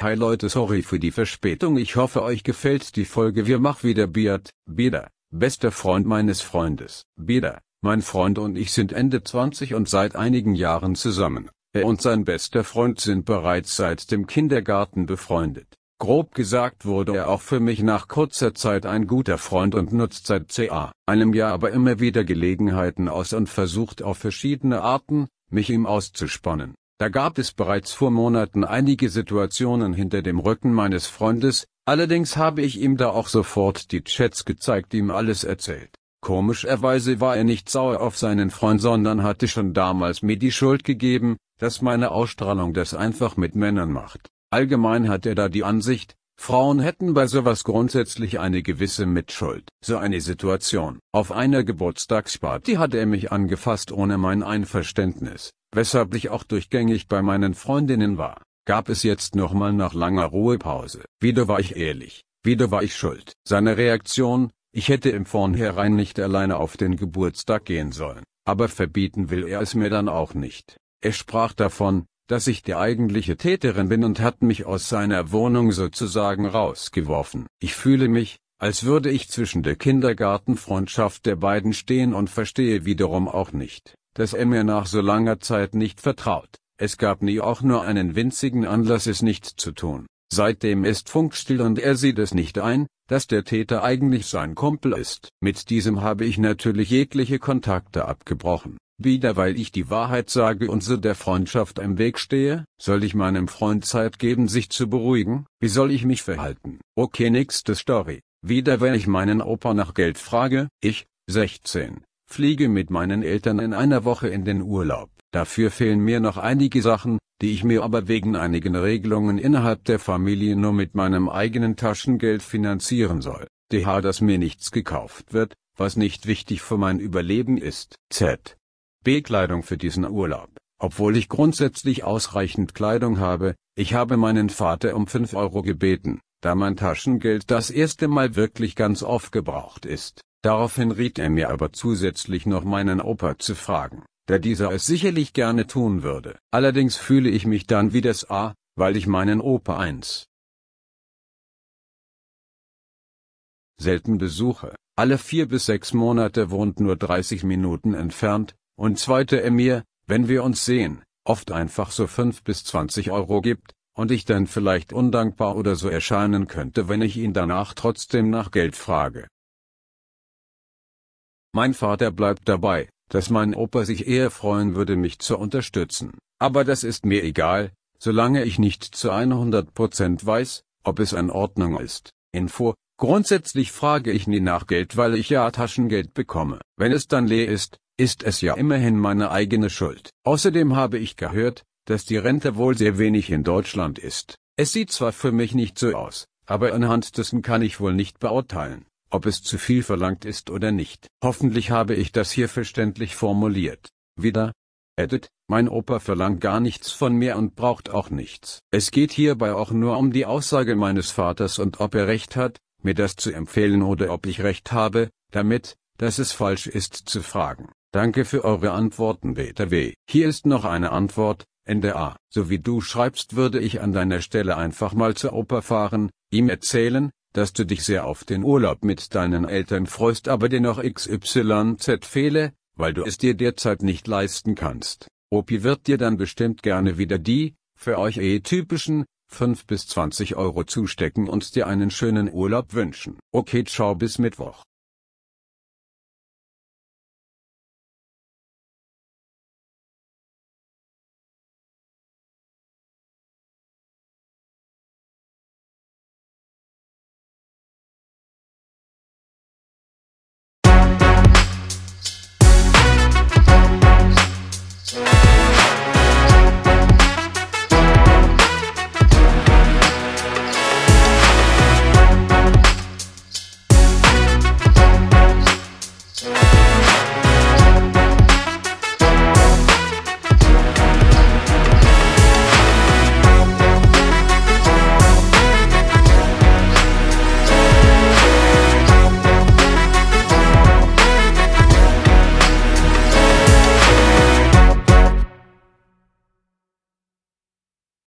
Hi Leute sorry für die Verspätung ich hoffe euch gefällt die Folge wir machen wieder Beat, Bieder, bester Freund meines Freundes. Bieder, mein Freund und ich sind Ende 20 und seit einigen Jahren zusammen. Er und sein bester Freund sind bereits seit dem Kindergarten befreundet. Grob gesagt wurde er auch für mich nach kurzer Zeit ein guter Freund und nutzt seit ca. einem Jahr aber immer wieder Gelegenheiten aus und versucht auf verschiedene Arten, mich ihm auszuspannen. Da gab es bereits vor Monaten einige Situationen hinter dem Rücken meines Freundes, allerdings habe ich ihm da auch sofort die Chats gezeigt ihm alles erzählt. Komischerweise war er nicht sauer auf seinen Freund sondern hatte schon damals mir die Schuld gegeben, dass meine Ausstrahlung das einfach mit Männern macht. Allgemein hat er da die Ansicht, Frauen hätten bei sowas grundsätzlich eine gewisse Mitschuld. So eine Situation. Auf einer Geburtstagsparty hat er mich angefasst ohne mein Einverständnis weshalb ich auch durchgängig bei meinen Freundinnen war, gab es jetzt nochmal nach langer Ruhepause. Wieder war ich ehrlich, wieder war ich schuld. Seine Reaktion, ich hätte im Vornherein nicht alleine auf den Geburtstag gehen sollen, aber verbieten will er es mir dann auch nicht. Er sprach davon, dass ich die eigentliche Täterin bin und hat mich aus seiner Wohnung sozusagen rausgeworfen. Ich fühle mich, als würde ich zwischen der Kindergartenfreundschaft der beiden stehen und verstehe wiederum auch nicht, dass er mir nach so langer Zeit nicht vertraut. Es gab nie auch nur einen winzigen Anlass es nicht zu tun. Seitdem ist Funkstill und er sieht es nicht ein, dass der Täter eigentlich sein Kumpel ist. Mit diesem habe ich natürlich jegliche Kontakte abgebrochen. Wieder weil ich die Wahrheit sage und so der Freundschaft im Weg stehe, soll ich meinem Freund Zeit geben sich zu beruhigen, wie soll ich mich verhalten? Okay nächste Story. Wieder wenn ich meinen Opa nach Geld frage, ich, 16, fliege mit meinen Eltern in einer Woche in den Urlaub. Dafür fehlen mir noch einige Sachen, die ich mir aber wegen einigen Regelungen innerhalb der Familie nur mit meinem eigenen Taschengeld finanzieren soll. DH, dass mir nichts gekauft wird, was nicht wichtig für mein Überleben ist. Z. B-Kleidung für diesen Urlaub. Obwohl ich grundsätzlich ausreichend Kleidung habe, ich habe meinen Vater um 5 Euro gebeten, da mein Taschengeld das erste Mal wirklich ganz aufgebraucht ist. Daraufhin riet er mir aber zusätzlich noch meinen Opa zu fragen, da dieser es sicherlich gerne tun würde. Allerdings fühle ich mich dann wie das A, weil ich meinen Opa eins selten besuche. Alle vier bis sechs Monate wohnt nur 30 Minuten entfernt, und zweite er mir, wenn wir uns sehen, oft einfach so 5 bis 20 Euro gibt, und ich dann vielleicht undankbar oder so erscheinen könnte wenn ich ihn danach trotzdem nach Geld frage. Mein Vater bleibt dabei, dass mein Opa sich eher freuen würde mich zu unterstützen, aber das ist mir egal, solange ich nicht zu 100% weiß, ob es in Ordnung ist. Info, grundsätzlich frage ich nie nach Geld weil ich ja Taschengeld bekomme. Wenn es dann leer ist, ist es ja immerhin meine eigene Schuld. Außerdem habe ich gehört, dass die Rente wohl sehr wenig in Deutschland ist. Es sieht zwar für mich nicht so aus, aber anhand dessen kann ich wohl nicht beurteilen ob es zu viel verlangt ist oder nicht. Hoffentlich habe ich das hier verständlich formuliert. Wieder. Edit, mein Opa verlangt gar nichts von mir und braucht auch nichts. Es geht hierbei auch nur um die Aussage meines Vaters und ob er recht hat, mir das zu empfehlen oder ob ich recht habe, damit, dass es falsch ist zu fragen. Danke für eure Antworten BTW. Hier ist noch eine Antwort, NDA. So wie du schreibst würde ich an deiner Stelle einfach mal zu Opa fahren, ihm erzählen, dass du dich sehr auf den Urlaub mit deinen Eltern freust, aber dir noch XYZ fehle, weil du es dir derzeit nicht leisten kannst. Opi wird dir dann bestimmt gerne wieder die, für euch eh typischen, 5 bis 20 Euro zustecken und dir einen schönen Urlaub wünschen. Okay, ciao bis Mittwoch.